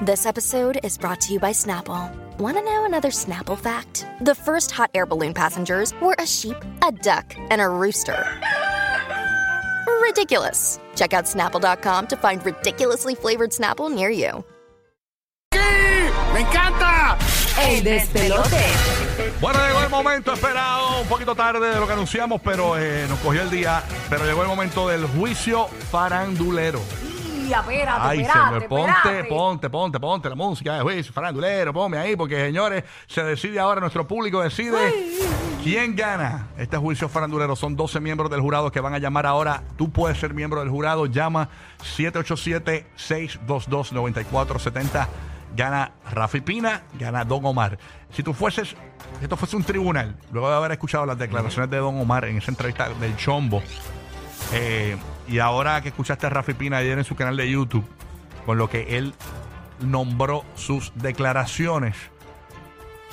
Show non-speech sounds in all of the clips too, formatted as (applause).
This episode is brought to you by Snapple. Want to know another Snapple fact? The first hot air balloon passengers were a sheep, a duck, and a rooster. Ridiculous. Check out snapple.com to find ridiculously flavored Snapple near you. ¡Me encanta! El despelote. Bueno, llegó el momento esperado, un poquito tarde de lo que anunciamos, pero eh, nos cogió el día. Pero llegó el momento del juicio farandulero. Espérate, Ay, espérate, señor, ponte, espérate. ponte, ponte, ponte la música de juicio farandulero, ponme ahí, porque señores, se decide ahora, nuestro público decide quién gana este juicio farandulero. Son 12 miembros del jurado que van a llamar ahora. Tú puedes ser miembro del jurado, llama 787-622-9470. Gana Rafi Pina, gana Don Omar. Si tú fueses, si esto fuese un tribunal, luego de haber escuchado las declaraciones de Don Omar en esa entrevista del Chombo, eh, y ahora que escuchaste a Rafi Pina ayer en su canal de YouTube, con lo que él nombró sus declaraciones,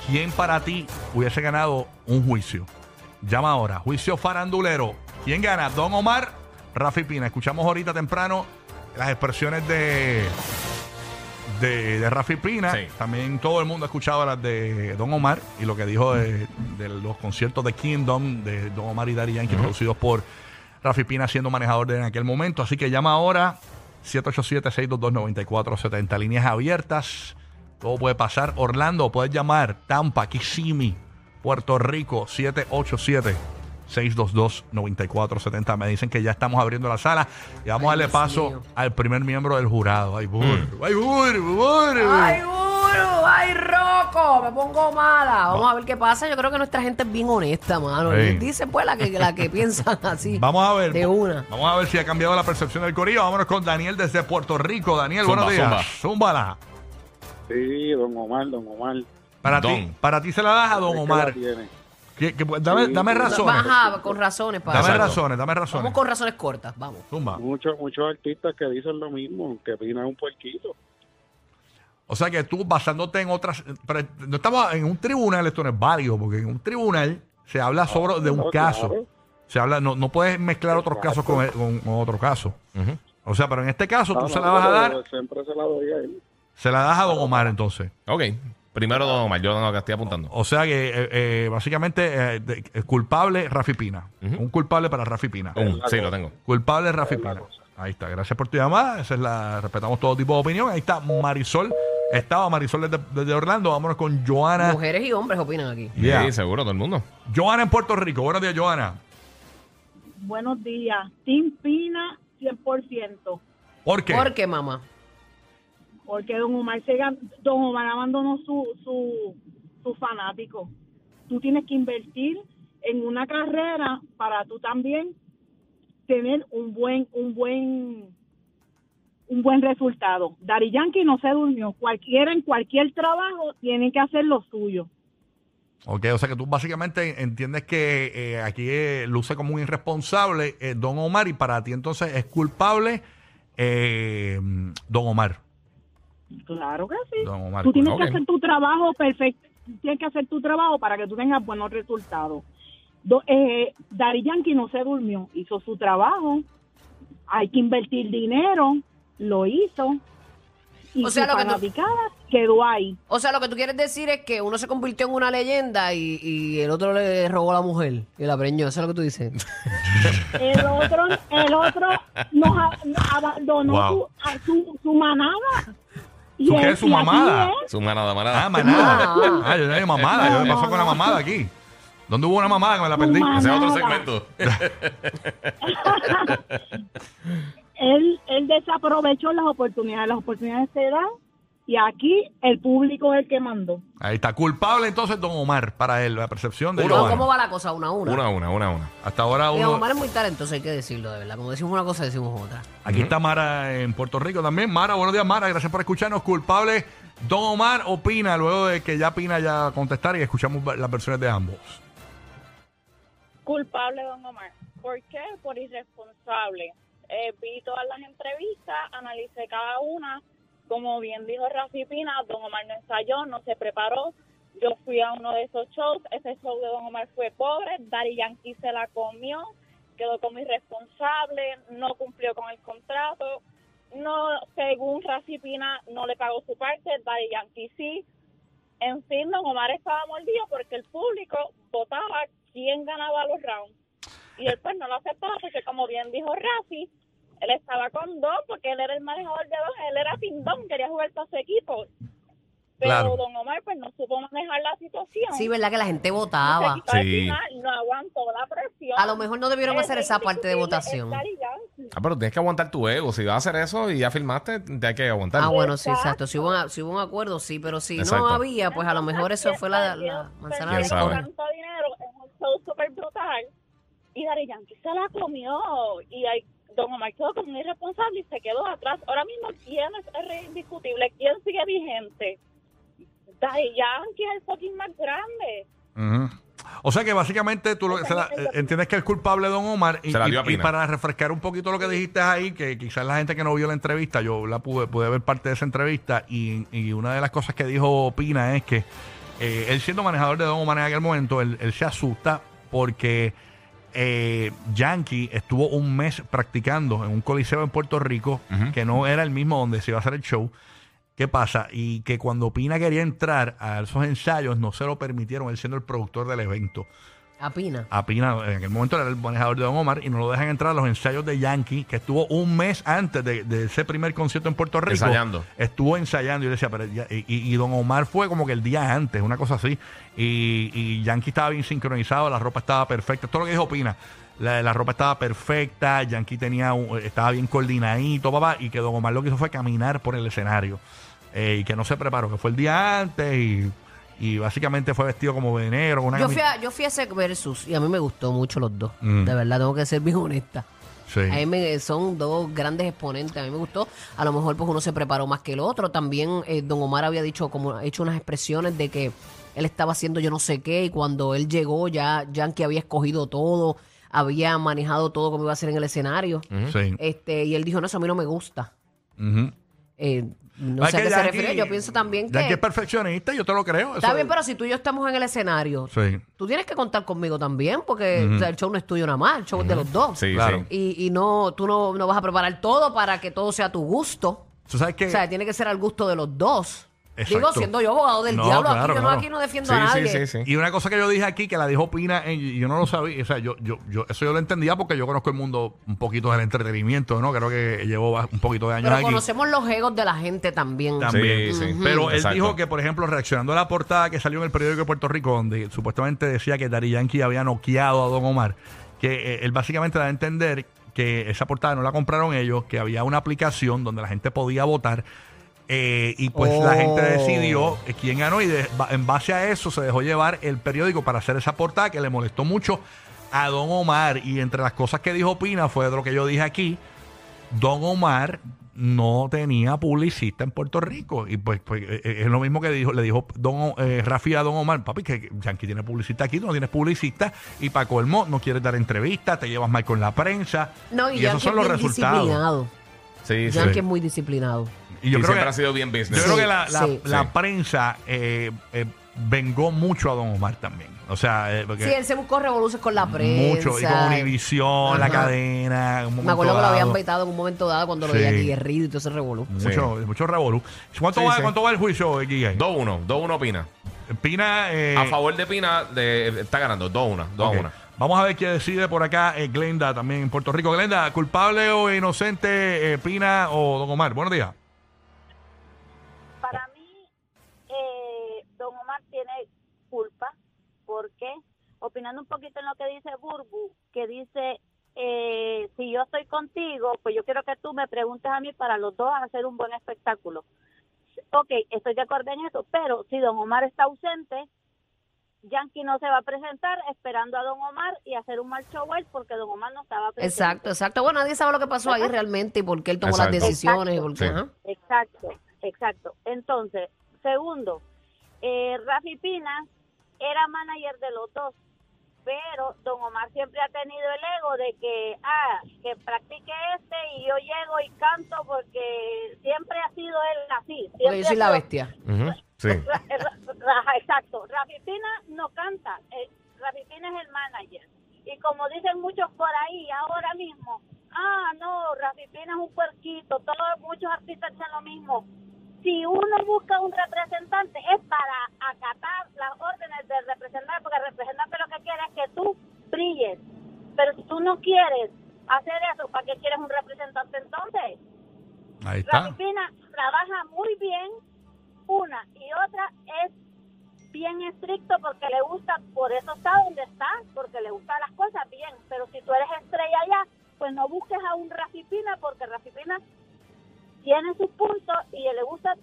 ¿quién para ti hubiese ganado un juicio? Llama ahora, juicio farandulero. ¿Quién gana? Don Omar, Rafi Pina. Escuchamos ahorita temprano las expresiones de, de, de Rafi Pina. Sí. También todo el mundo ha escuchado las de Don Omar y lo que dijo de, de los conciertos de Kingdom de Don Omar y Daddy Yankee producidos por Rafi Pina siendo manejador de en aquel momento. Así que llama ahora 787-622-9470. Líneas abiertas. Todo puede pasar. Orlando, puedes llamar. Tampa, Kissimmee, Puerto Rico, 787-622-9470. Me dicen que ya estamos abriendo la sala. Y vamos a darle Dios paso mío. al primer miembro del jurado. ¡Ay, burro! ¡Ay, burro! burro! ¡Ay, ¡Ay, Rocco! Me pongo mala. Vamos a ver qué pasa. Yo creo que nuestra gente es bien honesta, mano. Sí. Dice pues la que, la que (laughs) piensan así. Vamos a ver. De una. Vamos a ver si ha cambiado la percepción del corillo. Vámonos con Daniel desde Puerto Rico. Daniel, Zumba, buenos días. zumba. Zúmbala. Sí, don Omar, don Omar. Para ti, para ti se la das a Don Omar. Que- que- dame, Sí, dame razones. Baja con razones, para Dame Exacto. razones, dame razones. Vamos con razones cortas, vamos. Muchos, muchos artistas que dicen lo mismo, que Pina es un puerquito. O sea que tú basándote en otras. pero no estamos en un tribunal, esto no es válido, porque en un tribunal se habla sobre de un no, caso. claro. Se habla, no, no puedes mezclar otros casos con, con- con otro caso. Ujú. O sea, pero en este caso tú Ah, se no, la vas a dar, Siempre se la doy a él. se la das a Don Omar entonces. Ok. Primero Don Omar, yo no que estoy apuntando. O sea que eh, eh, básicamente eh, de- eh, culpable Rafi Pina. Ujú. Un culpable para Rafi Pina. Un, sí, lo tengo. Culpable Rafi Pina. cosa. Ahí está. Gracias por tu llamada. Esa es la. Respetamos todo tipo de opinión. Ahí está Marisol. Estaba Marisol desde, desde Orlando. Vámonos con Joana. Mujeres y hombres opinan aquí. Yeah. Sí, seguro, todo el mundo. Joana en Puerto Rico. Buenos días, Joana. Buenos días. Team Pina 100%. ¿Por qué? ¿Por qué, mamá? Porque Don Omar, se, Don Omar abandonó su, su, su fanático. Tú tienes que invertir en una carrera para tú también tener un buen un buen un buen resultado. Dari Yankee no se durmió. Cualquiera en cualquier trabajo tiene que hacer lo suyo. Ok, o sea que tú básicamente entiendes que eh, aquí eh, luce como un irresponsable eh, Don Omar y para ti entonces es culpable eh, Don Omar. Claro que sí. Don Omar. Tú tienes que hacer tu trabajo perfecto. Tienes que hacer tu trabajo para que tú tengas buenos resultados. Do, Daddy Yankee no se durmió, hizo su trabajo. Hay que invertir dinero, lo hizo. Y O sea, su lo que tú- quedó ahí. O sea, lo que tú quieres decir es que uno se convirtió en una leyenda y, y el otro le robó a la mujer y la preñó. Eso es lo que tú dices. El otro, el otro nos, a- nos abandonó Wow. su, a su, su manada. Y ¿Su qué? ¿Su mamada? es. Su manada, manada. Ah, manada. Ah, yo no hay mamada. Yo me No, pasó con la mamada aquí. ¿Dónde hubo una mamada que me la perdí? Ese es otro segmento. (laughs) él, él desaprovechó las oportunidades. Las oportunidades se dan Y aquí el público es el que mandó. Ahí está. Culpable entonces Don Omar para él, la percepción de Uno, Omar. ¿Cómo va la cosa? Una a una. Una a una, una a una. Hasta ahora Y uno... Omar es muy talentoso, hay que decirlo, de verdad. Como decimos una cosa, decimos otra. Aquí está Mara en Puerto Rico también. Mara, buenos días, Mara. Gracias por escucharnos. Culpable, Don Omar opina luego de que ya Pina ya contestar y escuchamos las versiones de ambos. Culpable, don Omar. ¿Por qué? Por irresponsable. Eh, vi todas las entrevistas, analicé cada una. Como bien dijo Rafi Pina, don Omar no ensayó, no se preparó. Yo fui a uno de esos shows. Ese show de don Omar fue pobre. Daddy Yankee se la comió. Quedó como irresponsable. No cumplió con el contrato. No, según Rafi Pina, no le pagó su parte. Daddy Yankee sí. En fin, don Omar estaba mordido porque el público votaba quién ganaba los rounds. Y él pues no lo aceptaba porque como bien dijo Rafi, él estaba con dos porque él era el manejador de dos, él era sin don, quería jugar para su equipo. Pero Claro. don Omar pues no supo manejar la situación. Sí, ¿verdad? Que la gente votaba. al Sí. final, no aguantó la presión. A lo mejor no debieron hacer esa parte de votación. es. Ah, pero tienes que aguantar tu ego. Si vas a hacer eso y ya filmaste, te hay que aguantar. Ah, bueno, sí, exacto. Si hubo, un, si hubo un acuerdo, sí, pero si Exacto. no había, pues a lo mejor eso fue la, la manzana de tanto dinero en un show súper brutal y Daddy Yankee se la comió y ahí Don Omar quedó como un irresponsable y se quedó atrás. Ahora mismo, ¿quién es el rey indiscutible? ¿Quién sigue vigente? Daddy Yankee es el fucking más grande. O sea que básicamente tú lo- se la- eh, entiendes que el culpable Don Omar y, Se la dio y- a y Pina. para refrescar un poquito lo que dijiste ahí, que quizás la gente que no vio la entrevista, yo la pude, pude ver parte de esa entrevista y, y una de las cosas que dijo Pina es que eh, él siendo manejador de Don Omar en aquel momento, él, él se asusta porque eh, Yankee estuvo un mes practicando en un coliseo en Puerto Rico, que no era el mismo donde se iba a hacer el show. ¿Qué pasa? Y que cuando Pina quería entrar a esos ensayos no se lo permitieron, él siendo el productor del evento. A Pina. A Pina, en aquel momento era el manejador de Don Omar, y no lo dejan entrar a los ensayos de Yankee, que estuvo un mes antes de, de ese primer concierto en Puerto Rico. Ensayando. Estuvo ensayando y yo decía, pero ya- y, y- y Don Omar fue como que el día antes, una cosa así. Y, y Yankee estaba bien sincronizado, la ropa estaba perfecta, todo lo que dijo Pina. La, la ropa estaba perfecta, Yankee tenía un- estaba bien coordinadito, papá, y que Don Omar lo que hizo fue caminar por el escenario. Eh, y que no se preparó, que fue el día antes y, y básicamente fue vestido como de negro. Con una Yo fui, a, yo fui a ese versus y a mí me gustó mucho los dos. Mm. De verdad, tengo que ser bien honesta. Sí. A mí me- son dos grandes exponentes. A mí me gustó. A lo mejor pues uno se preparó más que el otro. También eh, Don Omar había dicho, como hecho unas expresiones de que él estaba haciendo yo no sé qué y cuando él llegó ya Yankee había escogido todo, había manejado todo como iba a ser en el escenario. Sí. Este, y él dijo, no, eso a mí no me gusta. Eh, no sé a que qué se refiere. Yo pienso también que... es perfeccionista, yo te lo creo. Está eso- bien, pero si tú y yo estamos en el escenario, Sí. tú tienes que contar conmigo también, porque o sea, el show no es tuyo nada más, el show es de los dos. Sí, Claro. sí. Y, y no, tú no, no vas a preparar todo para que todo sea a tu gusto. Tú sabes que... O sea, tiene que ser al gusto de los dos. Exacto. Digo, siendo yo abogado del No, diablo, claro, aquí, yo no, aquí no defiendo Sí, a nadie. sí, sí, sí. Y una cosa que yo dije aquí, que la dijo Pina, eh, y yo no lo sabía, o sea, yo, yo, yo, eso yo lo entendía porque yo conozco el mundo un poquito del entretenimiento, ¿no? Creo que llevo un poquito de años Pero aquí. conocemos los egos de la gente también. También. Sí, sí. Pero él Exacto. dijo que, por ejemplo, reaccionando a la portada que salió en el periódico de Puerto Rico, donde supuestamente decía que Dari Yankee había noqueado a Don Omar, que eh, él básicamente da a entender que esa portada no la compraron ellos, que había una aplicación donde la gente podía votar. Eh, y pues la Oh. gente decidió eh, quién ganó y de- en base a eso se dejó llevar el periódico para hacer esa portada que le molestó mucho a Don Omar y entre las cosas que dijo Pina fue de lo que yo dije aquí Don Omar no tenía publicista en Puerto Rico. Y pues, pues, eh, eh, es lo mismo que dijo, le dijo Don, O- eh, Rafi a Don Omar, papi, que Yankee tiene publicista aquí, tú no tienes publicista, y para colmo, no quieres dar entrevistas, te llevas mal con la prensa. No, y, y esos son es los resultados. disciplinado. Sí, sí. Yankee Sí. es muy disciplinado. Y Y yo creo siempre que, ha sido bien yo business. creo Sí, que la, la- la prensa eh, eh, vengó mucho a Don Omar también. O sea, eh, porque Sí, él se buscó revoluciones con la prensa. mucho, y con Univisión, la Ajá. cadena. en un Me acuerdo que lo habían vetado en un momento dado cuando lo Sí. veía aquí Guerrero y todo ese revolú. Mucho, mucho revolú. ¿Cuánto, Sí, va, sí. ¿Cuánto va el juicio, Guille? 2-1, 2-1 Pina. Pina. eh, A favor de Pina de- está ganando, 2-1, 2-1. ok. Vamos a ver qué decide por acá eh, Glenda también en Puerto Rico. Glenda, ¿culpable o inocente eh, Pina o Don Omar? Buenos días. Qué? Opinando un poquito en lo que dice Burbu, que dice, eh, si yo estoy contigo, pues yo quiero que tú me preguntes a mí para los dos hacer un buen espectáculo. ok, estoy de acuerdo en eso, pero si don Omar está ausente, Yankee no se va a presentar esperando a don Omar y hacer un mal show él porque don Omar no estaba presente. Exacto, exacto. Bueno, nadie sabe lo que pasó ahí realmente y por qué él tomó las decisiones. Sí. Exacto, exacto. Entonces, segundo, eh, Rafi Pina era manager de los dos, pero don Omar siempre ha tenido el ego de que, ah, que practique este y yo llego y canto porque siempre ha sido él así. Porque siempre yo soy la bestia. Sí. (laughs) Exacto, Rafi Pina no canta, eh, Rafi Pina es el manager. Y como dicen muchos por ahí ahora mismo, ah, no, Rafi Pina es un puerquito, todos muchos artistas dicen lo mismo. Si uno busca un representante es para acatar las órdenes del representante, porque el representante lo que quiere es que tú brilles. Pero si tú no quieres hacer eso, ¿para qué quieres un representante entonces? Ahí está. Rafi Pina trabaja muy bien, una y otra es bien estricto porque le gusta, por eso está donde está, porque le gustan las cosas bien, pero si tú eres estrella ya, pues no busques a un Rafi Pina porque Rafi Pina tiene sus puntos y le gusta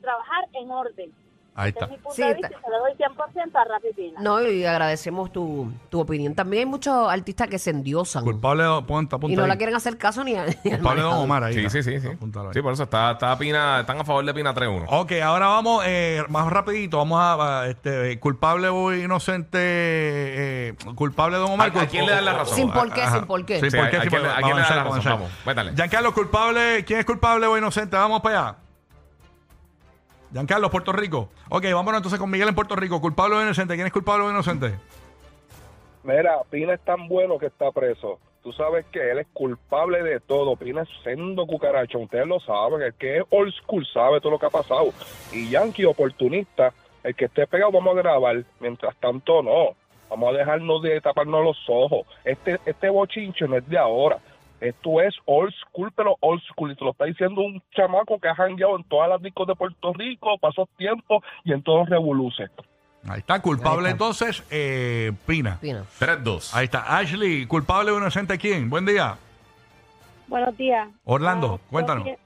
trabajar en orden. Ahí está. es mi punto Sí, de vista está- se le doy 100% a Rafi Pina. No, y agradecemos tu, tu opinión. También hay muchos artistas que se endiosan Culpable, ponte, apunta y no ahí. la quieren hacer caso ni, a, (laughs) ni al Culpable de Don. Omar ahí. Sí, está. sí, sí. Sí, Apúntalo ahí. Sí, por eso está, está Pina, están a favor de Pina 3-1. Ok, ahora vamos eh, más rapidito. Vamos a, a, este, culpable o inocente. eh, culpable de Don Omar. ¿A- a quién le dan la razón? Sin por qué, Ajá. sin por qué. Sin Sí, por ¿a- qué, a sin quién por le- qué. a quién le da Vamos, la vamos, razón? vamos. Vamos, métale. Giancarlo, culpable. ¿Quién es culpable o inocente? Vamos para allá. Giancarlo, Puerto Rico. Ok, vámonos entonces con Miguel en Puerto Rico. ¿Culpable o inocente? ¿Quién es culpable o inocente? Mira, Pina es tan bueno que está preso. Tú sabes que él es culpable de todo. Pina es sendo cucaracho. Ustedes lo saben. El que es old school sabe todo lo que ha pasado. Y Yankee, oportunista, el que esté pegado, vamos a grabar. Mientras tanto, no. Vamos a dejarnos de taparnos los ojos. Este, este bochinche no es de ahora. Esto es old school, pero old school. Y te lo está diciendo un chamaco que ha jangueado en todas las discos de Puerto Rico, pasó tiempo y en todos los revoluces. Ahí está, culpable Ahí está. entonces, eh, Pina. Pina. 3-2. Ahí está. Ashley, culpable o inocente, ¿quién? Buen día. Buenos días. Orlando, cuéntanos. Yo, pi-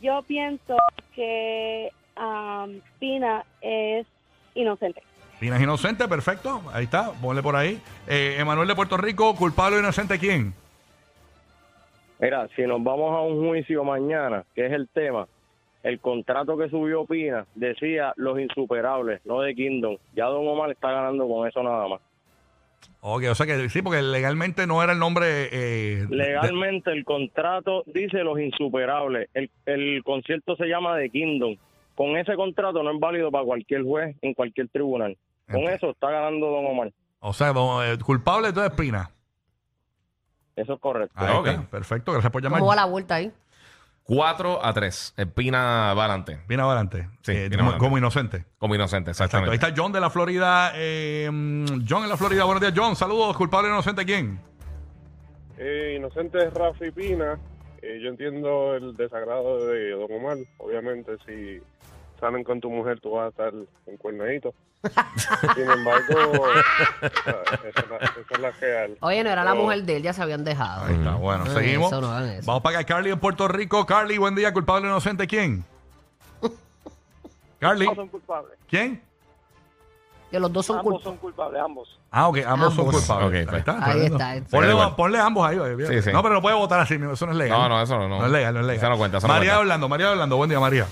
yo pienso que am, Pina es inocente. Pina es inocente, perfecto. Ahí está, ponle por ahí. Eh, Emanuel de Puerto Rico, culpable o inocente, ¿quién? Mira, si nos vamos a un juicio mañana, que es el tema, el contrato que subió Pina decía los insuperables, no de Kingdom. Ya Don Omar está ganando con eso nada más. Ok, o sea que sí, porque legalmente no era el nombre. eh, de- Legalmente el contrato dice los insuperables. El, el concierto se llama The Kingdom. Con ese contrato no es válido para cualquier juez en cualquier tribunal. Con eso está ganando Don Omar. o sea, don- eh, culpable entonces Pina. Eso es correcto. Ahí Ok. perfecto, gracias por llamar. ¿Cómo va la vuelta ahí? 4 a 3. El Pina va adelante. Pina adelante. Sí, Eh, Pina como, adelante. como inocente. Como inocente, Exacto. exactamente. Ahí está John de la Florida. eh, John en la Florida. Buenos días, John. Saludos. ¿Culpable inocente quién? Eh, inocente es Rafi Pina. Eh, yo entiendo el desagrado de Don Omar. Obviamente, si salen con tu mujer, tú vas a estar encuernadito. Sin embargo, esa, esa es la, esa es la real. Oye, no era la No. mujer de él, ya se habían dejado. Ahí está. Bueno, No hagan seguimos. eso, no hagan eso. Vamos para acá. Carly en Puerto Rico. Carly, buen día. ¿Culpable o inocente quién? (laughs) Carly. son culpables. ¿Quién? Que los dos son Ambos culpables. son culpables, ambos. Ah, ok. Ambos, son Ambos. culpables. Ok, ahí pues. está. Ahí está, ahí está. Ponle, Sí, bueno. ponle ambos ahí. baby. Sí, sí. No, pero no puede votar así. Eso no es legal. No, no, eso no. No, No es legal, no es legal. Eso no cuenta, eso no María cuenta. Orlando, María Orlando. Buen día, María.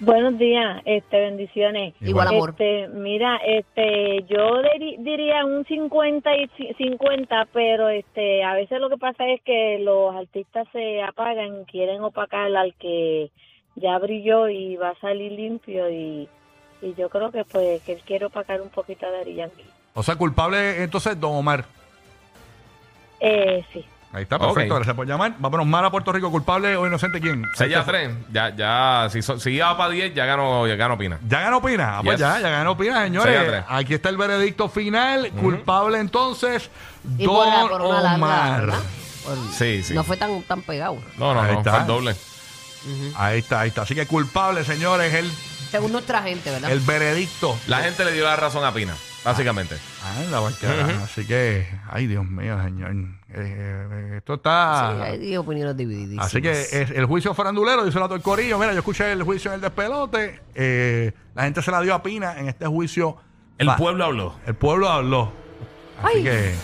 Buenos días, este, bendiciones. Igual amor. Este, mira, este, yo diría un 50 y ci- 50, pero este, a veces lo que pasa es que los artistas se apagan, quieren opacar al que ya brilló y va a salir limpio y, y yo creo que pues que él quiere opacar un poquito a Daddy Yankee. O sea, culpable entonces Don Omar. Eh, sí. Ahí está, perfecto. Gracias por llamar. Vámonos, Mara, Puerto Rico. ¿Culpable o inocente quién? 6 a 3. Ya, ya, si, so- si iba para 10, ya ganó, ya ganó Pina. Ya ganó Pina. Ah, Pues Yes. ya, ya ganó Pina, a señores. Aquí está el veredicto final. Culpable entonces, Y por, la- Don por una larga, Omar. Sí, sí. No fue tan, tan pegado. No, no, Ahí no. está. Fue el doble. Ahí está, ahí está. Así que culpable, señores, el, Según nuestra gente, ¿verdad? el veredicto. La gente le dio la razón a Pina. Básicamente. Anda, porque, Así que, ay Dios mío, señor. Eh, eh, esto está... Sí, hay opiniones divididas. Así que es el juicio farandulero, dice el Corillo. Mira, yo escuché el juicio en el despelote. eh, la gente se la dio a Pina en este juicio. El Va- pueblo habló. El pueblo habló. Así Ay. que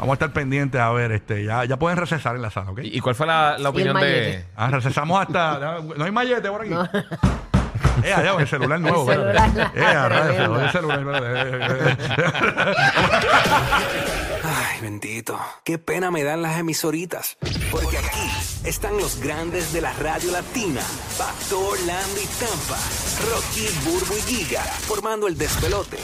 vamos a estar pendientes a ver. este Ya, ya pueden recesar en la sala, ¿ok? ¿Y y cuál fue la, la opinión de...? mallete. Ah, recesamos hasta. (laughs) No hay mallete por aquí. (laughs) Eh, allá, el celular nuevo. El espérate. celular, Eh, el celular, espérate. (laughs) Ay, bendito. Qué pena me dan las emisoritas. Porque aquí están los grandes de la radio latina. Pastor, Landy, Tampa. Rocky, Burbu y Giga. Formando el despelote.